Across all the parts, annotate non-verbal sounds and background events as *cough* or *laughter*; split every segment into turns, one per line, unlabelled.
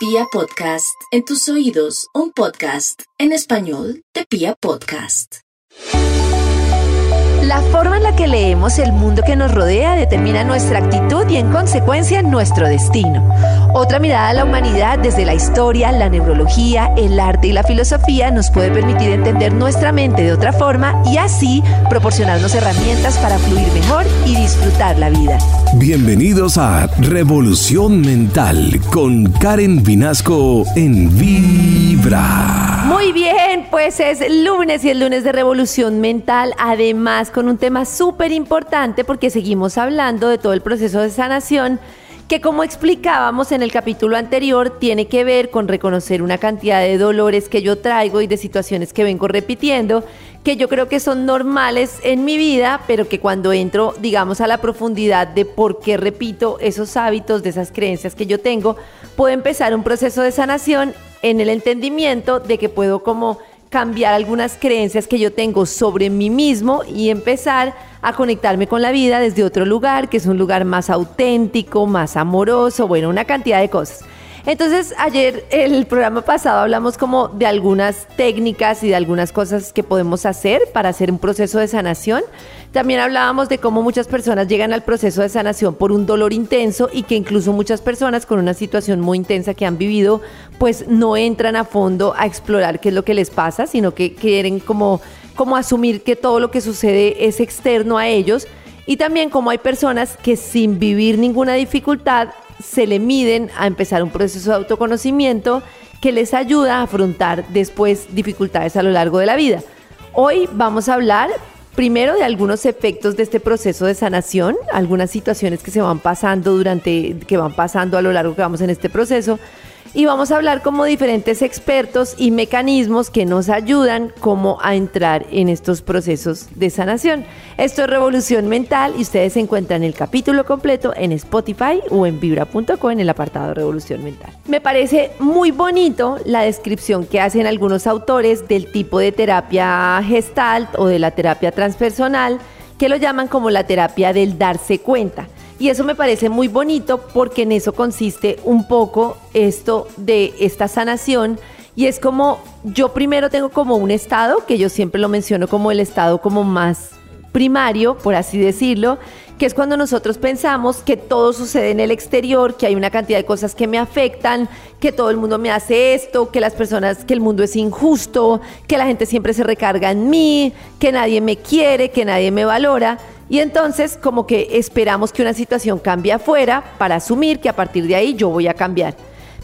Pia Podcast, en tus oídos, un podcast en español de Pia Podcast.
La forma en la que leemos el mundo que nos rodea determina nuestra actitud y en consecuencia nuestro destino. Otra mirada a la humanidad desde la historia, la neurología, el arte y la filosofía nos puede permitir entender nuestra mente de otra forma y así proporcionarnos herramientas para fluir mejor y disfrutar la vida.
Bienvenidos a Revolución Mental con Karen Vinasco en Vibra.
Muy bien, pues es lunes y el lunes de Revolución Mental, además con un tema súper importante porque seguimos hablando de todo el proceso de sanación que como explicábamos en el capítulo anterior, tiene que ver con reconocer una cantidad de dolores que yo traigo y de situaciones que vengo repitiendo, que yo creo que son normales en mi vida, pero que cuando entro, digamos, a la profundidad de por qué repito esos hábitos, de esas creencias que yo tengo, puedo empezar un proceso de sanación en el entendimiento de que puedo como cambiar algunas creencias que yo tengo sobre mí mismo y empezar a conectarme con la vida desde otro lugar, que es un lugar más auténtico, más amoroso, bueno, una cantidad de cosas. Entonces, ayer, el programa pasado, hablamos como de algunas técnicas y de algunas cosas que podemos hacer para hacer un proceso de sanación. También hablábamos de cómo muchas personas llegan al proceso de sanación por un dolor intenso y que incluso muchas personas con una situación muy intensa que han vivido, pues no entran a fondo a explorar qué es lo que les pasa, sino que quieren como, como asumir que todo lo que sucede es externo a ellos. Y también como hay personas que sin vivir ninguna dificultad se le miden a empezar un proceso de autoconocimiento que les ayuda a afrontar después dificultades a lo largo de la vida. Hoy vamos a hablar primero de algunos efectos de este proceso de sanación, algunas situaciones que se van pasando durante, que van pasando a lo largo que vamos en este proceso y vamos a hablar como diferentes expertos y mecanismos que nos ayudan como a entrar en estos procesos de sanación. Esto es Revolución Mental y ustedes encuentran el capítulo completo en Spotify o en vibra.co en el apartado Revolución Mental. Me parece muy bonito la descripción que hacen algunos autores del tipo de terapia gestalt o de la terapia transpersonal que lo llaman como la terapia del darse cuenta. Y eso me parece muy bonito porque en eso consiste un poco esto de esta sanación. Y es como yo primero tengo como un estado, que yo siempre lo menciono como el estado como más primario, por así decirlo, que es cuando nosotros pensamos que todo sucede en el exterior, que hay una cantidad de cosas que me afectan, que todo el mundo me hace esto, que las personas, que el mundo es injusto, que la gente siempre se recarga en mí, que nadie me quiere, que nadie me valora. Y entonces como que esperamos que una situación cambie afuera para asumir que a partir de ahí yo voy a cambiar.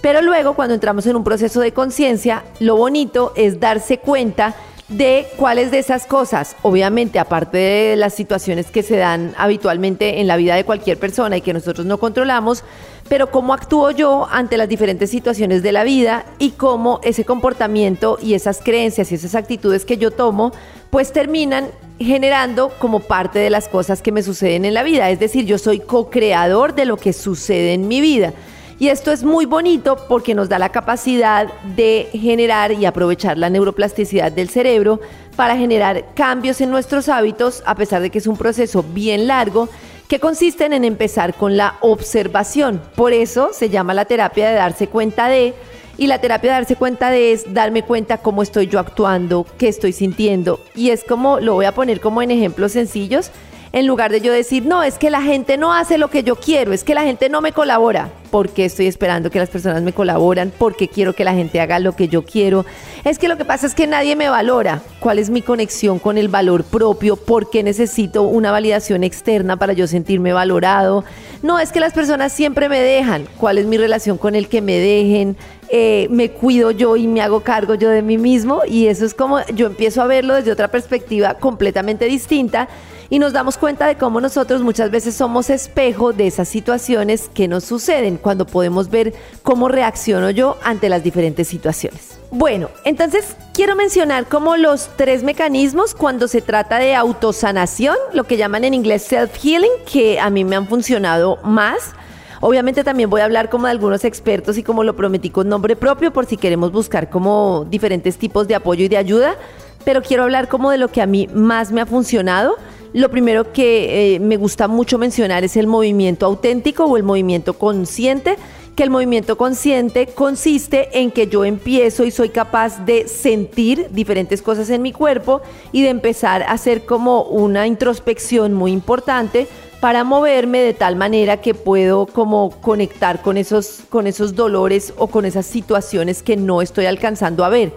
Pero luego cuando entramos en un proceso de conciencia, lo bonito es darse cuenta de cuáles de esas cosas, obviamente aparte de las situaciones que se dan habitualmente en la vida de cualquier persona y que nosotros no controlamos, pero cómo actúo yo ante las diferentes situaciones de la vida y cómo ese comportamiento y esas creencias y esas actitudes que yo tomo, pues terminan generando como parte de las cosas que me suceden en la vida. Es decir, yo soy co-creador de lo que sucede en mi vida. Y esto es muy bonito porque nos da la capacidad de generar y aprovechar la neuroplasticidad del cerebro para generar cambios en nuestros hábitos, a pesar de que es un proceso bien largo, que consisten en empezar con la observación. Por eso se llama la terapia de darse cuenta de y la terapia de darse cuenta de es darme cuenta cómo estoy yo actuando, qué estoy sintiendo. Y es como, lo voy a poner como en ejemplos sencillos, en lugar de yo decir, no, es que la gente no hace lo que yo quiero, es que la gente no me colabora. porque estoy esperando que las personas me colaboran? porque quiero que la gente haga lo que yo quiero? Es que lo que pasa es que nadie me valora. ¿Cuál es mi conexión con el valor propio? ¿Por qué necesito una validación externa para yo sentirme valorado? No, es que las personas siempre me dejan. ¿Cuál es mi relación con el que me dejen? Eh, me cuido yo y me hago cargo yo de mí mismo y eso es como yo empiezo a verlo desde otra perspectiva completamente distinta y nos damos cuenta de cómo nosotros muchas veces somos espejo de esas situaciones que nos suceden cuando podemos ver cómo reacciono yo ante las diferentes situaciones. Bueno, entonces quiero mencionar como los tres mecanismos cuando se trata de autosanación, lo que llaman en inglés self-healing, que a mí me han funcionado más. Obviamente también voy a hablar como de algunos expertos y como lo prometí con nombre propio por si queremos buscar como diferentes tipos de apoyo y de ayuda, pero quiero hablar como de lo que a mí más me ha funcionado lo primero que eh, me gusta mucho mencionar es el movimiento auténtico o el movimiento consciente, que el movimiento consciente consiste en que yo empiezo y soy capaz de sentir diferentes cosas en mi cuerpo y de empezar a hacer como una introspección muy importante para moverme de tal manera que puedo como conectar con esos, con esos dolores o con esas situaciones que no estoy alcanzando a ver.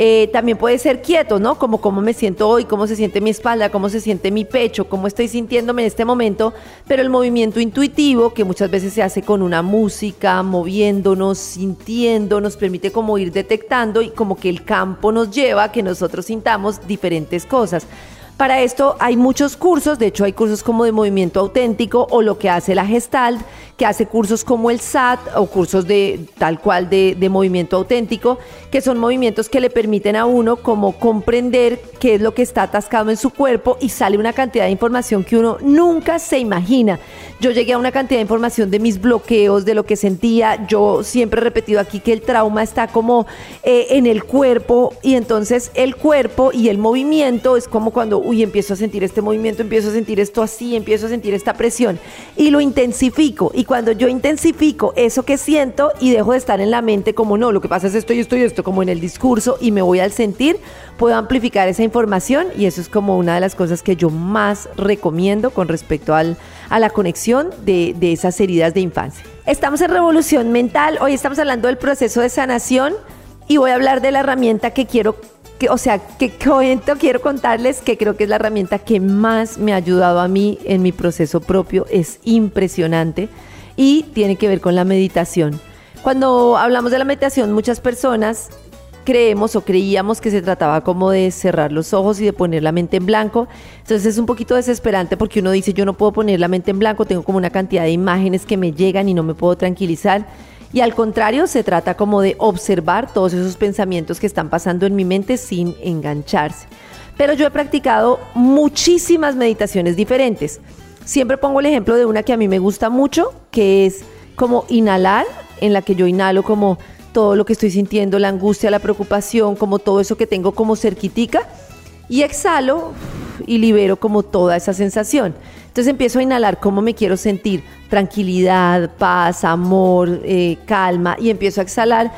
Eh, también puede ser quieto, ¿no? Como cómo me siento hoy, cómo se siente mi espalda, cómo se siente mi pecho, cómo estoy sintiéndome en este momento, pero el movimiento intuitivo, que muchas veces se hace con una música, moviéndonos, sintiendo, nos permite como ir detectando y como que el campo nos lleva a que nosotros sintamos diferentes cosas. Para esto hay muchos cursos, de hecho hay cursos como de movimiento auténtico o lo que hace la Gestalt, que hace cursos como el SAT o cursos de tal cual de, movimiento auténtico, que son movimientos que le permiten a uno como comprender qué es lo que está atascado en su cuerpo y sale una cantidad de información que uno nunca se imagina. Yo llegué a una cantidad de información de mis bloqueos, de lo que sentía. Yo siempre he repetido aquí que el trauma está como eh, en el cuerpo y entonces el cuerpo y el movimiento es como cuando uy, empiezo a sentir este movimiento, empiezo a sentir esto así, empiezo a sentir esta presión y lo intensifico. Y cuando yo intensifico eso que siento y dejo de estar en la mente como no, lo que pasa es esto y esto y esto, como en el discurso y me voy al sentir, puedo amplificar esa información y eso es como una de las cosas que yo más recomiendo con respecto al, a la conexión de, de esas heridas de infancia. Estamos en Revolución Mental, hoy estamos hablando del proceso de sanación y voy a hablar de la herramienta que quiero o sea, que cuento, quiero contarles que creo que es la herramienta que más me ha ayudado a mí en mi proceso propio. Es impresionante y tiene que ver con la meditación. Cuando hablamos de la meditación, muchas personas creemos o creíamos que se trataba como de cerrar los ojos y de poner la mente en blanco. Entonces es un poquito desesperante porque uno dice, yo no puedo poner la mente en blanco, tengo como una cantidad de imágenes que me llegan y no me puedo tranquilizar. Y al contrario, se trata como de observar todos esos pensamientos que están pasando en mi mente sin engancharse. Pero yo he practicado muchísimas meditaciones diferentes. Siempre pongo el ejemplo de una que a mí me gusta mucho, que es como inhalar, en la que yo inhalo como todo lo que estoy sintiendo, la angustia, la preocupación, como todo eso que tengo como cerquitica, y exhalo y libero como toda esa sensación. Entonces empiezo a inhalar cómo me quiero sentir, tranquilidad, paz, amor, eh, calma, y empiezo a exhalar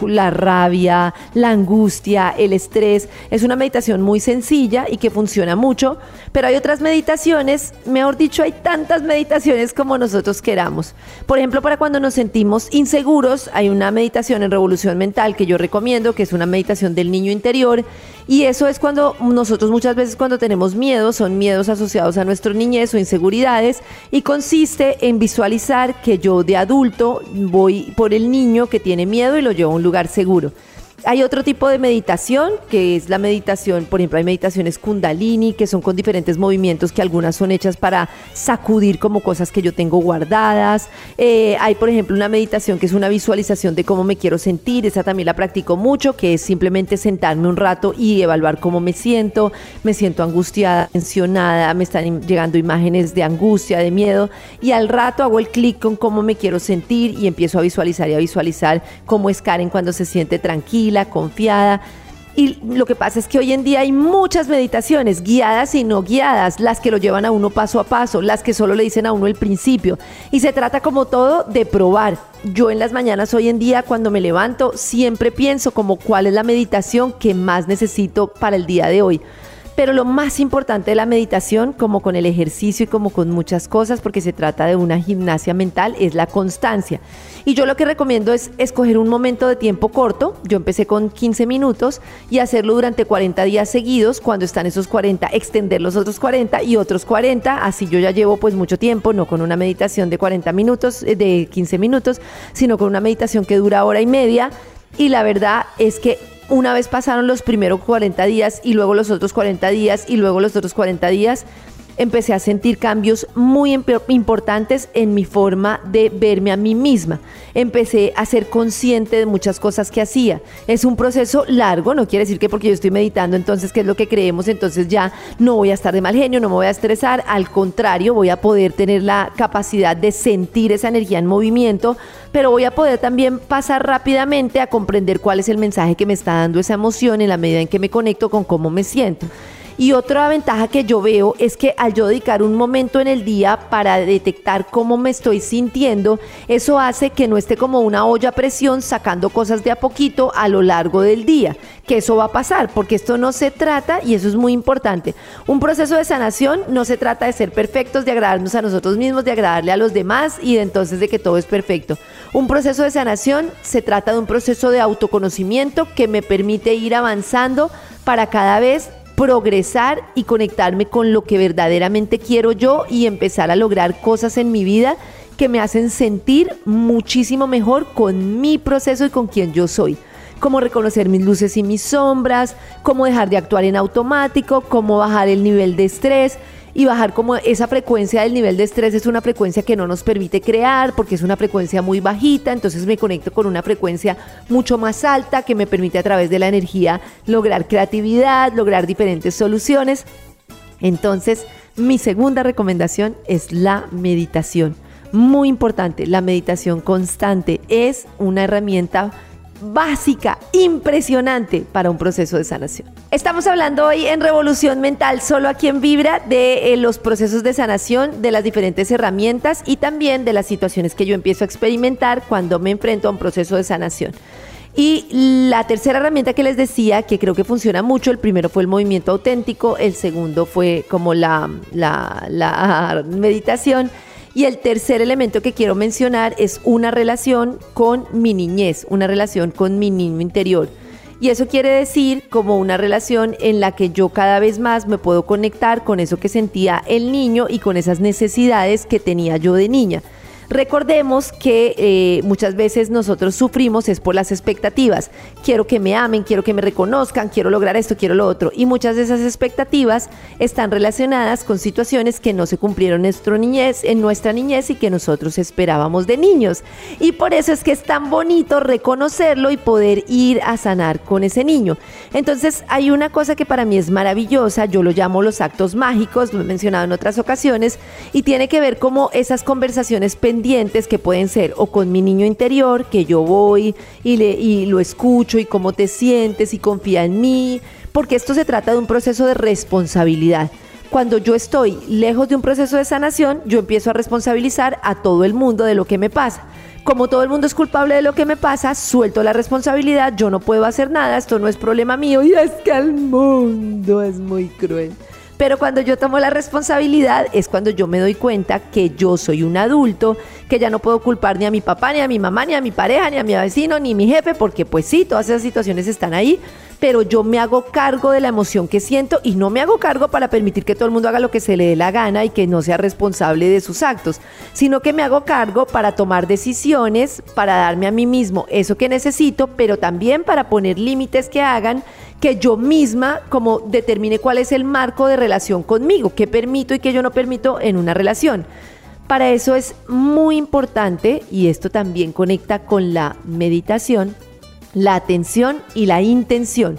la rabia, la angustia, el estrés. Es una meditación muy sencilla y que funciona mucho, pero hay otras meditaciones, mejor dicho, hay tantas meditaciones como nosotros queramos. Por ejemplo, para cuando nos sentimos inseguros, hay una meditación en Revolución Mental que yo recomiendo, que es una meditación del niño interior. Y eso es cuando nosotros muchas veces cuando tenemos miedo, son miedos asociados a nuestra niñez o inseguridades, y consiste en visualizar que yo de adulto voy por el niño que tiene miedo y lo llevo a un lugar seguro. Hay otro tipo de meditación, que es la meditación, por ejemplo, hay meditaciones kundalini, que son con diferentes movimientos, que algunas son hechas para sacudir como cosas que yo tengo guardadas. Eh, hay, por ejemplo, una meditación que es una visualización de cómo me quiero sentir, esa también la practico mucho, que es simplemente sentarme un rato y evaluar cómo me siento. Me siento angustiada, tensionada, me están llegando imágenes de angustia, de miedo, y al rato hago el clic con cómo me quiero sentir y empiezo a visualizar y a visualizar cómo es Karen cuando se siente tranquila confiada. Y lo que pasa es que hoy en día hay muchas meditaciones, guiadas y no guiadas, las que lo llevan a uno paso a paso, las que solo le dicen a uno el principio. Y se trata como todo de probar. Yo en las mañanas hoy en día cuando me levanto siempre pienso como cuál es la meditación que más necesito para el día de hoy. Pero lo más importante de la meditación, como con el ejercicio y como con muchas cosas, porque se trata de una gimnasia mental, es la constancia. Y yo lo que recomiendo es escoger un momento de tiempo corto. Yo empecé con 15 minutos y hacerlo durante 40 días seguidos. Cuando están esos 40, extender los otros 40 y otros 40. Así yo ya llevo pues mucho tiempo, no con una meditación de 40 minutos, eh, de 15 minutos, sino con una meditación que dura hora y media. Y la verdad es que una vez pasaron los primeros 40 días y luego los otros 40 días y luego los otros 40 días, empecé a sentir cambios muy importantes en mi forma de verme a mí misma. Empecé a ser consciente de muchas cosas que hacía. Es un proceso largo, no quiere decir que porque yo estoy meditando, entonces, ¿qué es lo que creemos? Entonces ya no voy a estar de mal genio, no me voy a estresar. Al contrario, voy a poder tener la capacidad de sentir esa energía en movimiento, pero voy a poder también pasar rápidamente a comprender cuál es el mensaje que me está dando esa emoción en la medida en que me conecto con cómo me siento. Y otra ventaja que yo veo es que al yo dedicar un momento en el día para detectar cómo me estoy sintiendo, eso hace que no esté como una olla a presión sacando cosas de a poquito a lo largo del día, que eso va a pasar, porque esto no se trata, y eso es muy importante, un proceso de sanación no se trata de ser perfectos, de agradarnos a nosotros mismos, de agradarle a los demás y de entonces de que todo es perfecto. Un proceso de sanación se trata de un proceso de autoconocimiento que me permite ir avanzando para cada vez progresar y conectarme con lo que verdaderamente quiero yo y empezar a lograr cosas en mi vida que me hacen sentir muchísimo mejor con mi proceso y con quien yo soy. Cómo reconocer mis luces y mis sombras, cómo dejar de actuar en automático, cómo bajar el nivel de estrés, y bajar como esa frecuencia del nivel de estrés es una frecuencia que no nos permite crear porque es una frecuencia muy bajita, entonces me conecto con una frecuencia mucho más alta que me permite a través de la energía lograr creatividad, lograr diferentes soluciones. Entonces, mi segunda recomendación es la meditación. Muy importante, la meditación constante es una herramienta básica, impresionante para un proceso de sanación. Estamos hablando hoy en Revolución Mental, solo aquí en Vibra, de eh, los procesos de sanación, de las diferentes herramientas y también de las situaciones que yo empiezo a experimentar cuando me enfrento a un proceso de sanación. Y la tercera herramienta que les decía, que creo que funciona mucho, el primero fue el movimiento auténtico, el segundo fue como la, *laughs* meditación y el tercer elemento que quiero mencionar es una relación con mi niñez, una relación con mi niño interior. Y eso quiere decir como una relación en la que yo cada vez más me puedo conectar con eso que sentía el niño y con esas necesidades que tenía yo de niña. Recordemos que eh, muchas veces nosotros sufrimos es por las expectativas. Quiero que me amen, quiero que me reconozcan, quiero lograr esto, quiero lo otro. Y muchas de esas expectativas están relacionadas con situaciones que no se cumplieron en, nuestra niñez, en nuestra niñez y que nosotros esperábamos de niños. Y por eso es que es tan bonito reconocerlo y poder ir a sanar con ese niño. Entonces hay una cosa que para mí es maravillosa, yo lo llamo los actos mágicos, lo he mencionado en otras ocasiones, y tiene que ver como esas conversaciones que pueden ser o con mi niño interior, que yo voy y, le, y lo escucho y cómo te sientes y confía en mí, porque esto se trata de un proceso de responsabilidad. Cuando yo estoy lejos de un proceso de sanación, yo empiezo a responsabilizar a todo el mundo de lo que me pasa. Como todo el mundo es culpable de lo que me pasa, suelto la responsabilidad, yo no puedo hacer nada, esto no es problema mío y es que el mundo es muy cruel. Pero cuando yo tomo la responsabilidad es cuando yo me doy cuenta que yo soy un adulto, que ya no puedo culpar ni a mi papá, ni a mi mamá, ni a mi pareja, ni a mi vecino, ni a mi jefe, porque pues sí, todas esas situaciones están ahí, pero yo me hago cargo de la emoción que siento y no me hago cargo para permitir que todo el mundo haga lo que se le dé la gana y que no sea responsable de sus actos, sino que me hago cargo para tomar decisiones, para darme a mí mismo eso que necesito, pero también para poner límites que hagan que yo misma como determine cuál es el marco de relación conmigo, qué permito y qué yo no permito en una relación. Para eso es muy importante, y esto también conecta con la meditación, la atención y la intención.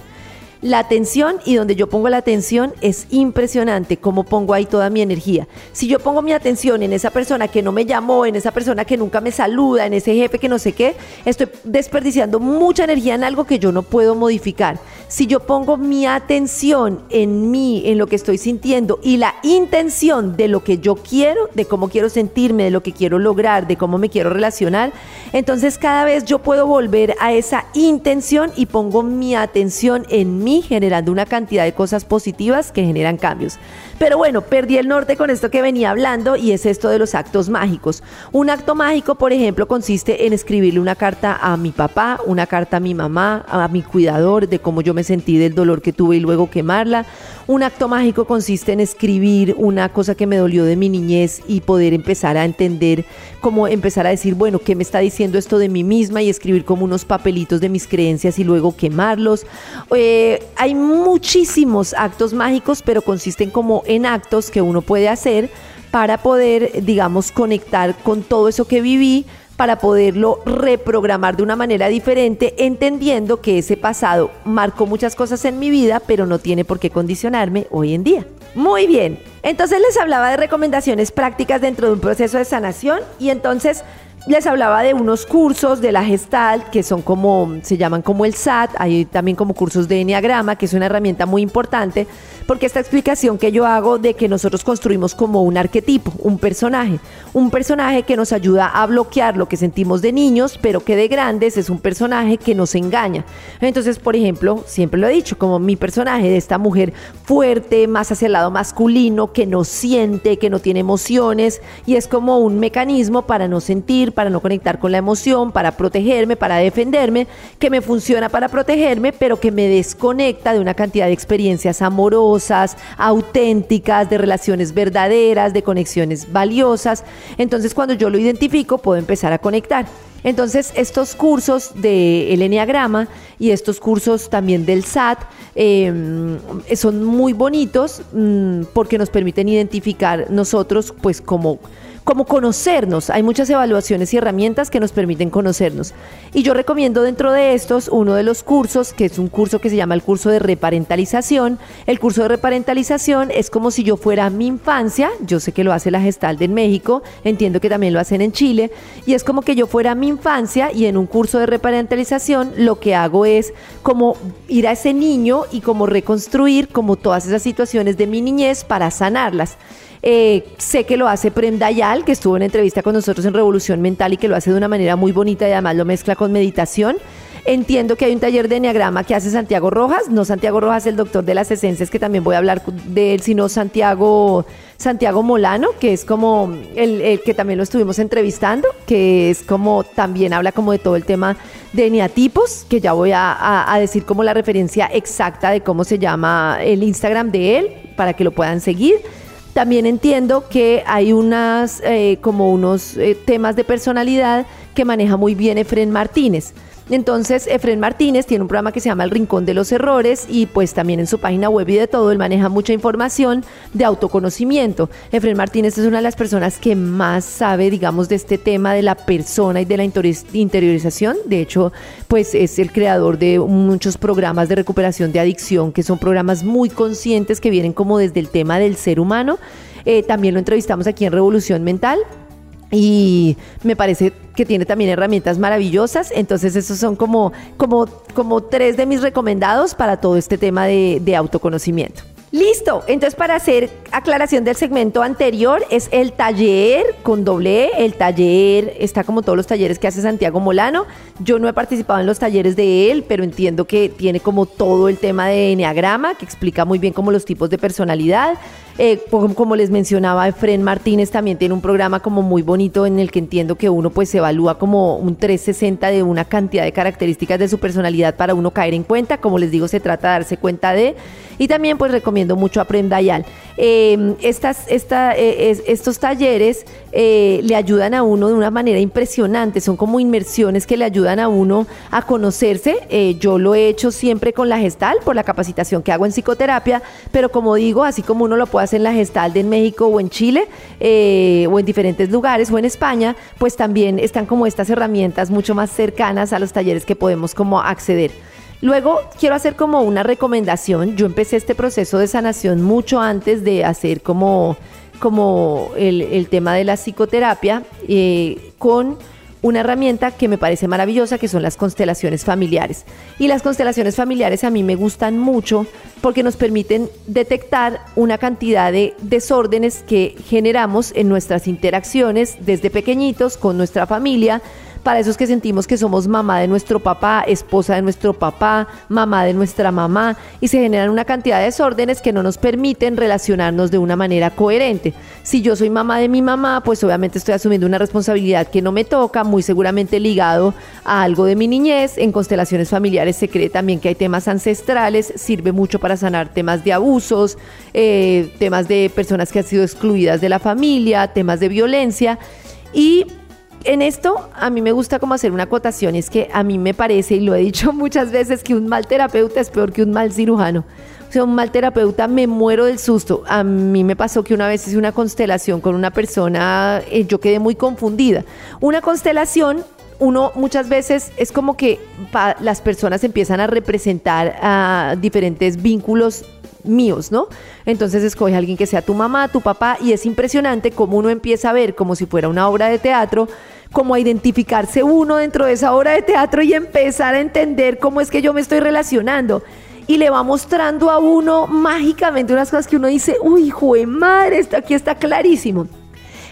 La atención y donde yo pongo la atención es impresionante cómo pongo ahí toda mi energía. Si yo pongo mi atención en esa persona que no me llamó, en esa persona que nunca me saluda, en ese jefe que no sé qué, estoy desperdiciando mucha energía en algo que yo no puedo modificar. Si yo pongo mi atención en mí, en lo que estoy sintiendo y la intención de lo que yo quiero, de cómo quiero sentirme, de lo que quiero lograr, de cómo me quiero relacionar, entonces cada vez yo puedo volver a esa intención y pongo mi atención en mí generando una cantidad de cosas positivas que generan cambios. Pero bueno, perdí el norte con esto que venía hablando y es esto de los actos mágicos. Un acto mágico, por ejemplo, consiste en escribirle una carta a mi papá, una carta a mi mamá, a mi cuidador, de cómo yo me sentí del dolor que tuve y luego quemarla. Un acto mágico consiste en escribir una cosa que me dolió de mi niñez y poder empezar a entender, cómo empezar a decir, bueno, ¿qué me está diciendo esto de mí misma? Y escribir como unos papelitos de mis creencias y luego quemarlos. Eh, hay muchísimos actos mágicos, pero consisten como en actos que uno puede hacer para poder, digamos, conectar con todo eso que viví, para poderlo reprogramar de una manera diferente, entendiendo que ese pasado marcó muchas cosas en mi vida, pero no tiene por qué condicionarme hoy en día. Muy bien, entonces les hablaba de recomendaciones prácticas dentro de un proceso de sanación y entonces les hablaba de unos cursos de la Gestalt que son como, se llaman como el SAT, hay también como cursos de Enneagrama, que es una herramienta muy importante, porque esta explicación que yo hago de que nosotros construimos como un arquetipo, un personaje, un personaje que nos ayuda a bloquear lo que sentimos de niños, pero que de grandes es un personaje que nos engaña. Entonces, por ejemplo, siempre lo he dicho, como mi personaje de esta mujer fuerte, más hacia el lado masculino, que no siente, que no tiene emociones, y es como un mecanismo para no sentir, para no conectar con la emoción, para protegerme, para defenderme, que me funciona para protegerme, pero que me desconecta de una cantidad de experiencias amorosas, auténticas, de relaciones verdaderas, de conexiones valiosas. Entonces cuando yo lo identifico puedo empezar a conectar. Entonces, estos cursos del Enneagrama y estos cursos también del SAT em, son muy bonitos mm, porque nos permiten identificar nosotros, pues, como como conocernos. Hay muchas evaluaciones y herramientas que nos permiten conocernos. Y yo recomiendo dentro de estos uno de los cursos, que es un curso que se llama el curso de reparentalización. El curso de reparentalización es como si yo fuera mi infancia, yo sé que lo hace la Gestal en México, entiendo que también lo hacen en Chile, y es como que yo fuera mi infancia y en un curso de reparentalización lo que hago es como ir a ese niño y como reconstruir como todas esas situaciones de mi niñez para sanarlas. Eh, sé que lo hace Prem Dayal, que estuvo en entrevista con nosotros en Revolución Mental y que lo hace de una manera muy bonita y además lo mezcla con meditación. Entiendo que hay un taller de Enneagrama que hace Santiago Rojas, no Santiago Rojas, el doctor de las esencias, que también voy a hablar de él, sino Santiago, Santiago Molano, que es como el, que también lo estuvimos entrevistando, que es como también habla como de todo el tema de eneatipos, que ya voy a, a decir como la referencia exacta de cómo se llama el Instagram de él, para que lo puedan seguir. También entiendo que hay unas, eh, como unos eh, temas de personalidad que maneja muy bien Efren Martínez. Entonces, Efren Martínez tiene un programa que se llama El Rincón de los Errores y pues también en su página web y de todo, él maneja mucha información de autoconocimiento. Efren Martínez es una de las personas que más sabe, digamos, de este tema de la persona y de la interiorización. De hecho, pues es el creador de muchos programas de recuperación de adicción, que son programas muy conscientes que vienen como desde el tema del ser humano. Eh, también lo entrevistamos aquí en Revolución Mental y me parece que tiene también herramientas maravillosas. Entonces, esos son como, como, como tres de mis recomendados para todo este tema de, autoconocimiento. Listo, entonces para hacer aclaración del segmento anterior es el taller con doble E, el taller está como todos los talleres que hace Santiago Molano, yo no he participado en los talleres de él, pero entiendo que tiene como todo el tema de Enneagrama, que explica muy bien como los tipos de personalidad, eh, como les mencionaba, Efren Martínez también tiene un programa como muy bonito en el que entiendo que uno pues se evalúa como un 360 de una cantidad de características de su personalidad para uno caer en cuenta. Como les digo, se trata de darse cuenta de. Y también pues recomiendo mucho a Prem Dayal. Em, eh, estos talleres eh, le ayudan a uno de una manera impresionante, son como inmersiones que le ayudan a uno a conocerse. yo lo he hecho siempre con la gestal por la capacitación que hago en psicoterapia, pero como digo, así como uno lo puede en la Gestalde en México o en Chile eh, o en diferentes lugares o en España, pues también están como estas herramientas mucho más cercanas a los talleres que podemos como acceder. Luego quiero hacer como una recomendación. Yo empecé este proceso de sanación mucho antes de hacer como, como el, tema de la psicoterapia eh, con una herramienta que me parece maravillosa, que son las constelaciones familiares. Y las constelaciones familiares a mí me gustan mucho porque nos permiten detectar una cantidad de desórdenes que generamos en nuestras interacciones desde pequeñitos con nuestra familia, para esos que sentimos que somos mamá de nuestro papá, esposa de nuestro papá, mamá de nuestra mamá, y se generan una cantidad de desórdenes que no nos permiten relacionarnos de una manera coherente. Si yo soy mamá de mi mamá, pues obviamente estoy asumiendo una responsabilidad que no me toca, muy seguramente ligado a algo de mi niñez. En constelaciones familiares se cree también que hay temas ancestrales, sirve mucho para sanar temas de abusos, eh, temas de personas que han sido excluidas de la familia, temas de violencia. Y en esto a mí me gusta como hacer una acotación, es que a mí me parece, y lo he dicho *laughs* muchas veces, que un mal terapeuta es peor que un mal cirujano. O sea, un mal terapeuta me muero del susto. A mí me pasó que una vez hice una constelación con una persona, eh, yo quedé muy confundida. Una constelación uno muchas veces es como que las personas empiezan a representar a diferentes vínculos míos, ¿no? Entonces escoge a alguien que sea tu mamá, tu papá, y es impresionante cómo uno empieza a ver como si fuera una obra de teatro como a identificarse uno dentro de esa obra de teatro y empezar a entender cómo es que yo me estoy relacionando. Y le va mostrando a uno mágicamente unas cosas que uno dice, uy, hijo de madre, esto aquí está clarísimo.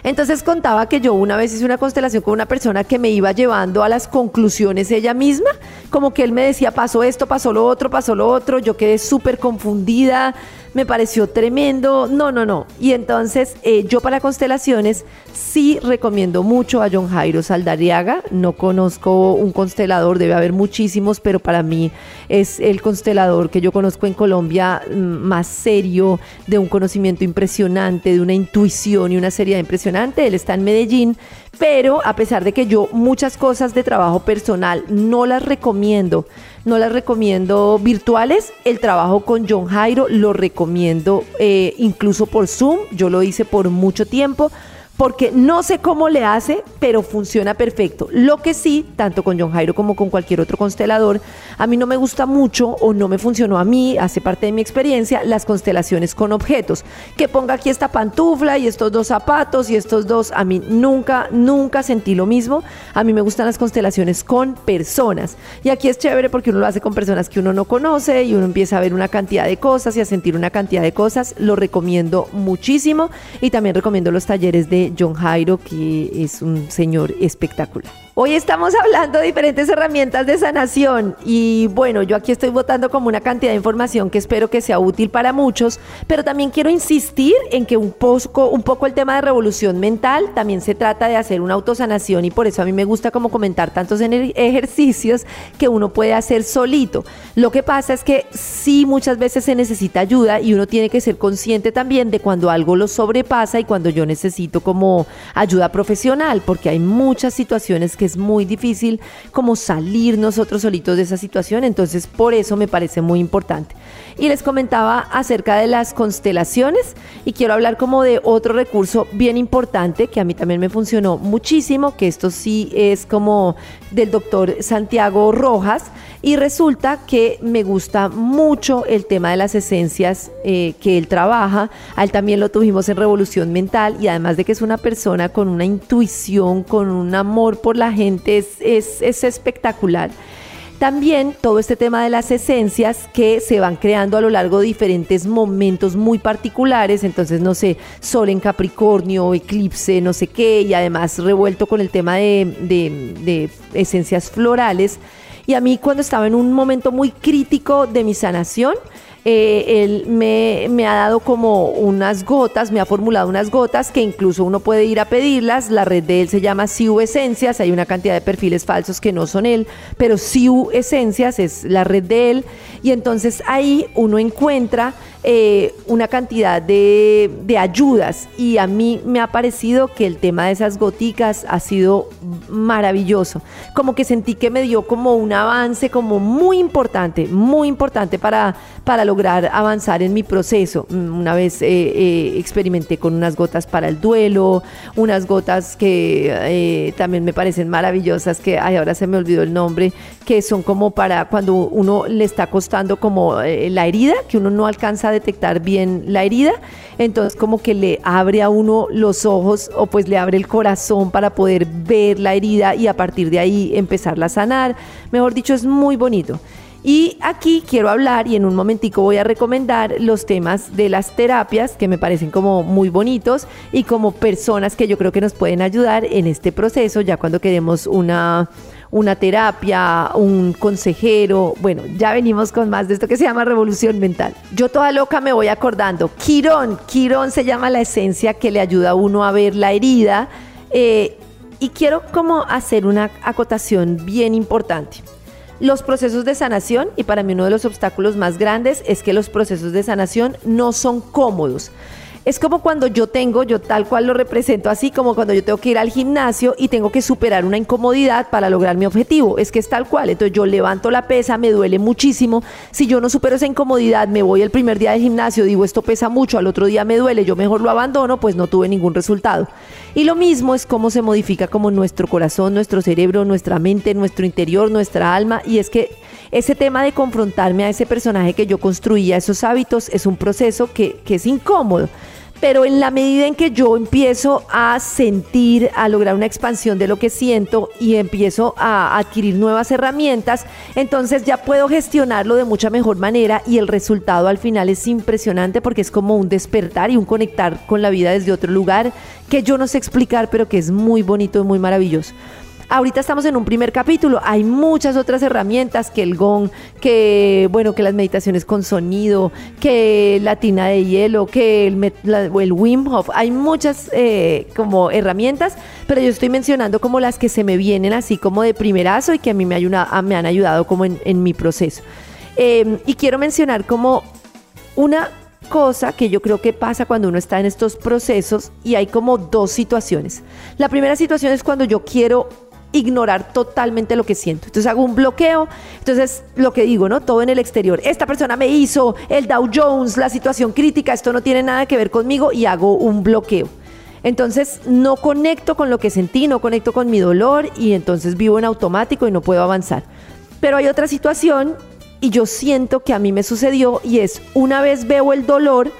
Entonces contaba que yo una vez hice una constelación con una persona que me iba llevando a las conclusiones ella misma, como que él me decía, pasó esto, pasó lo otro, pasó lo otro, yo quedé súper confundida, me pareció tremendo, no, no, no. Y entonces eh, yo para constelaciones sí recomiendo mucho a John Jairo Saldariaga, no conozco un constelador, debe haber muchísimos, pero para mí es el constelador que yo conozco en Colombia mm, más serio, de un conocimiento impresionante, de una intuición y una seriedad impresionante. Él está en Medellín, pero a pesar de que yo muchas cosas de trabajo personal no las recomiendo, no las recomiendo virtuales. El trabajo con John Jairo lo recomiendo eh, incluso por Zoom. Yo lo hice por mucho tiempo porque no sé cómo le hace, pero funciona perfecto. Lo que sí, tanto con John Jairo como con cualquier otro constelador, a mí no me gusta mucho o no me funcionó a mí, hace parte de mi experiencia, las constelaciones con objetos. Que ponga aquí esta pantufla y estos dos zapatos y estos dos, a mí nunca, nunca sentí lo mismo. A mí me gustan las constelaciones con personas. Y aquí es chévere porque uno lo hace con personas que uno no conoce y uno empieza a ver una cantidad de cosas y a sentir una cantidad de cosas. Lo recomiendo muchísimo y también recomiendo los talleres de John Jairo, que es un señor espectacular. Hoy estamos hablando de diferentes herramientas de sanación y bueno, yo aquí estoy votando como una cantidad de información que espero que sea útil para muchos, pero también quiero insistir en que un poco, un poco el tema de revolución mental también se trata de hacer una autosanación y por eso a mí me gusta como comentar tantos ejercicios que uno puede hacer solito. Lo que pasa es que sí muchas veces se necesita ayuda y uno tiene que ser consciente también de cuando algo lo sobrepasa y cuando yo necesito como ayuda profesional, porque hay muchas situaciones que es muy difícil como salir nosotros solitos de esa situación, entonces por eso me parece muy importante. Y les comentaba acerca de las constelaciones y quiero hablar como de otro recurso bien importante que a mí también me funcionó muchísimo, que esto sí es como del doctor Santiago Rojas y resulta que me gusta mucho el tema de las esencias eh, que él trabaja. A él también lo tuvimos en Revolución Mental y además de que es una persona con una intuición, con un amor por la gente, es, es, es espectacular. También todo este tema de las esencias que se van creando a lo largo de diferentes momentos muy particulares, entonces no sé, sol en Capricornio, eclipse, no sé qué, y además revuelto con el tema de, de esencias florales. Y a mí cuando estaba en un momento muy crítico de mi sanación, eh, él me, me, ha dado como unas gotas, me ha formulado unas gotas que incluso uno puede ir a pedirlas. La red de él se llama Siu Esencias, hay una cantidad de perfiles falsos que no son él, pero Siu Esencias es la red de él. Y entonces ahí uno encuentra eh, una cantidad de, de, ayudas y a mí me ha parecido que el tema de esas goticas ha sido maravilloso. Como que sentí que me dio como un avance como muy importante, muy importante para, para lograr avanzar en mi proceso. Mm, una vez eh, eh, experimenté con unas gotas para el duelo, unas gotas que también me parecen maravillosas, que ay, ahora se me olvidó el nombre, que son como para cuando uno le está costando como la herida, que uno no alcanza a detectar bien la herida, entonces como que le abre a uno los ojos o pues le abre el corazón para poder ver la herida y a partir de ahí empezarla a sanar. Mejor dicho, es muy bonito. Y aquí quiero hablar y en un momentico voy a recomendar los temas de las terapias que me parecen como muy bonitos y como personas que yo creo que nos pueden ayudar en este proceso ya cuando queremos una una terapia, un consejero. Bueno, ya venimos con más de esto que se llama revolución mental. Yo toda loca me voy acordando. Quirón, Quirón se llama la esencia que le ayuda a uno a ver la herida. Eh, y quiero como hacer una acotación bien importante. Los procesos de sanación, y para mí uno de los obstáculos más grandes es que los procesos de sanación no son cómodos. Es como cuando yo tengo, yo tal cual lo represento así, como cuando yo tengo que ir al gimnasio y tengo que superar una incomodidad para lograr mi objetivo. Es que es tal cual. Entonces yo levanto la pesa, me duele muchísimo. Si yo no supero esa incomodidad, me voy el primer día del gimnasio, digo esto pesa mucho, al otro día me duele, yo mejor lo abandono, pues no tuve ningún resultado. Y lo mismo es cómo se modifica como nuestro corazón, nuestro cerebro, nuestra mente, nuestro interior, nuestra alma. Y es que ese tema de confrontarme a ese personaje que yo construía, esos hábitos, es un proceso que, que es incómodo pero en la medida en que yo empiezo a sentir, a lograr una expansión de lo que siento y empiezo a adquirir nuevas herramientas, entonces ya puedo gestionarlo de mucha mejor manera y el resultado al final es impresionante porque es como un despertar y un conectar con la vida desde otro lugar que yo no sé explicar, pero que es muy bonito y muy maravilloso. Ahorita estamos en un primer capítulo, hay muchas otras herramientas que el gong, que bueno, que las meditaciones con sonido, que la tina de hielo, que el, el Wim Hof, hay muchas eh, como herramientas, pero yo estoy mencionando como las que se me vienen así como de primerazo y que a mí me, me han ayudado como en, mi proceso. Em, y quiero mencionar como una cosa que yo creo que pasa cuando uno está en estos procesos y hay como dos situaciones. La primera situación es cuando yo quiero ignorar totalmente lo que siento. Entonces hago un bloqueo, entonces lo que digo, ¿no? Todo en el exterior. Esta persona me hizo, el Dow Jones, la situación crítica, esto no tiene nada que ver conmigo y hago un bloqueo. Entonces no conecto con lo que sentí, no conecto con mi dolor y entonces vivo en automático y no puedo avanzar. Pero hay otra situación y yo siento que a mí me sucedió y es una vez veo el dolor,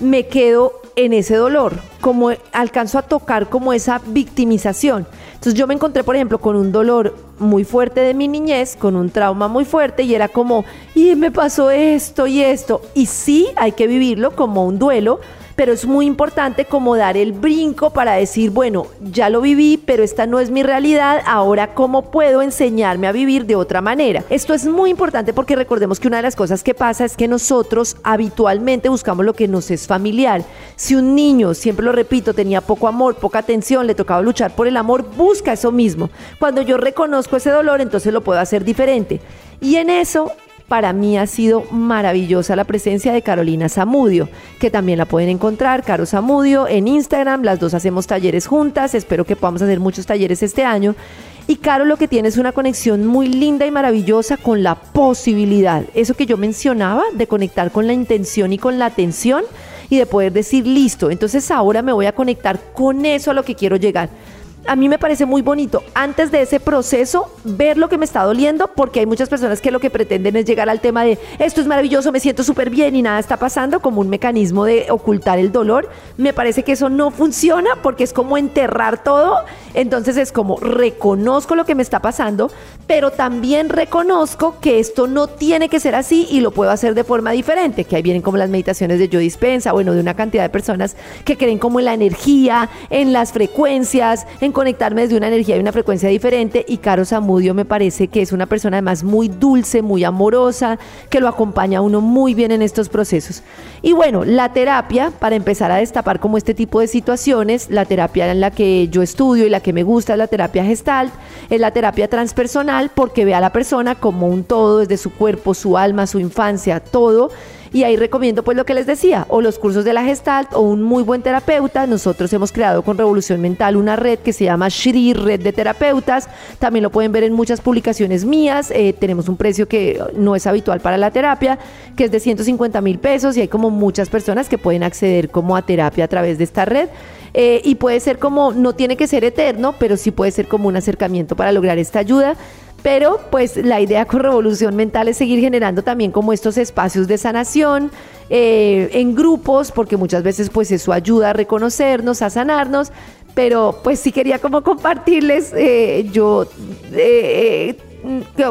me quedo en ese dolor, como alcanzo a tocar como esa victimización. Entonces yo me encontré, por ejemplo, con un dolor muy fuerte de mi niñez, con un trauma muy fuerte y era como, y me pasó esto y esto. Y sí, hay que vivirlo como un duelo, pero es muy importante como dar el brinco para decir, bueno, ya lo viví, pero esta no es mi realidad, ahora cómo puedo enseñarme a vivir de otra manera. Esto es muy importante porque recordemos que una de las cosas que pasa es que nosotros habitualmente buscamos lo que nos es familiar. Si un niño, siempre lo repito, tenía poco amor, poca atención, le tocaba luchar por el amor, busca eso mismo. Cuando yo reconozco ese dolor, entonces lo puedo hacer diferente. Y en eso para mí ha sido maravillosa la presencia de Carolina Zamudio, que también la pueden encontrar, Caro Zamudio, en Instagram. Las dos hacemos talleres juntas. Espero que podamos hacer muchos talleres este año. Y Caro lo que tiene es una conexión muy linda y maravillosa con la posibilidad. Eso que yo mencionaba de conectar con la intención y con la atención y de poder decir listo. Entonces ahora me voy a conectar con eso a lo que quiero llegar a mí me parece muy bonito antes de ese proceso ver lo que me está doliendo, porque hay muchas personas que lo que pretenden es llegar al tema de esto es maravilloso, me siento súper bien y nada está pasando, como un mecanismo de ocultar el dolor. Me parece que eso no funciona porque es como enterrar todo. Entonces es como reconozco lo que me está pasando, pero también reconozco que esto no tiene que ser así y lo puedo hacer de forma diferente, que ahí vienen como las meditaciones de yo dispensa, bueno, de una cantidad de personas que creen como en la energía, en las frecuencias, en conectarme desde una energía y una frecuencia diferente. Y Caro Zamudio me parece que es una persona además muy dulce, muy amorosa, que lo acompaña a uno muy bien en estos procesos. Y bueno, la terapia, para empezar a destapar como este tipo de situaciones, la terapia en la que yo estudio y la que me gusta es la terapia gestalt, es la terapia transpersonal porque ve a la persona como un todo, desde su cuerpo, su alma, su infancia, todo y ahí recomiendo pues lo que les decía, o los cursos de la Gestalt o un muy buen terapeuta. Nosotros hemos creado con Revolución Mental una red que se llama Shri Red de Terapeutas. También lo pueden ver en muchas publicaciones mías. Eh, tenemos un precio que no es habitual para la terapia, que es de 150 mil pesos y hay como muchas personas que pueden acceder como a terapia a través de esta red. Eh, y puede ser como, no tiene que ser eterno, pero sí puede ser como un acercamiento para lograr esta ayuda. Pero pues la idea con Revolución Mental es seguir generando también como estos espacios de sanación eh, en grupos, porque muchas veces pues eso ayuda a reconocernos, a sanarnos. Pero pues sí quería como compartirles, eh, yo eh,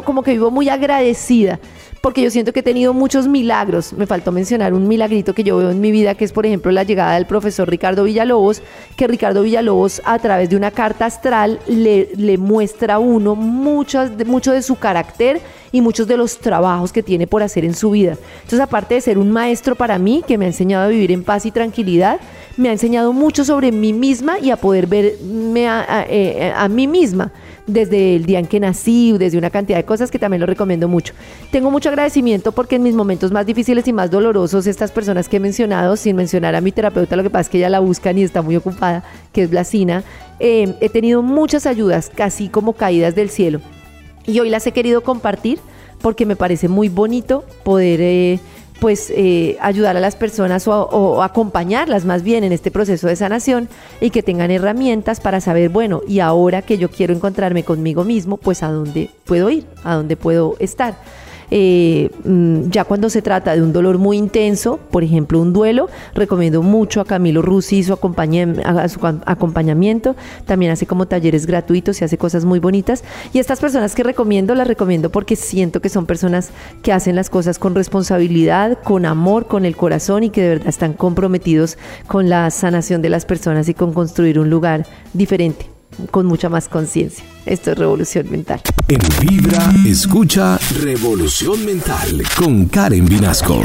como que vivo muy agradecida porque yo siento que he tenido muchos milagros. Me faltó mencionar un milagrito que yo veo en mi vida, que es por ejemplo la llegada del profesor Ricardo Villalobos, que Ricardo Villalobos a través de una carta astral le, muestra a uno mucho de su carácter y muchos de los trabajos que tiene por hacer en su vida. Entonces, aparte de ser un maestro para mí, que me ha enseñado a vivir en paz y tranquilidad, me ha enseñado mucho sobre mí misma y a poder verme eh, a mí misma desde el día en que nací, desde una cantidad de cosas que también lo recomiendo mucho. Tengo mucho agradecimiento porque en mis momentos más difíciles y más dolorosos, estas personas que he mencionado, sin mencionar a mi terapeuta, lo que pasa es que ella la buscan y está muy ocupada, que es Blasina, eh, he tenido muchas ayudas, casi como caídas del cielo. Y hoy las he querido compartir porque me parece muy bonito poder... Eh, pues eh, ayudar a las personas o, acompañarlas más bien en este proceso de sanación y que tengan herramientas para saber, bueno, y ahora que yo quiero encontrarme conmigo mismo, pues a dónde puedo ir, a dónde puedo estar. Eh, mm, ya cuando se trata de un dolor muy intenso, por ejemplo un duelo, recomiendo mucho a Camilo Rusi su, a su acompañamiento. También hace como talleres gratuitos y hace cosas muy bonitas. Y estas personas que recomiendo, las recomiendo porque siento que son personas que hacen las cosas con responsabilidad, con amor, con el corazón y que de verdad están comprometidos con la sanación de las personas y con construir un lugar diferente con mucha más conciencia. Esto es Revolución Mental.
En Vibra, escucha Revolución Mental con Karen Vinasco.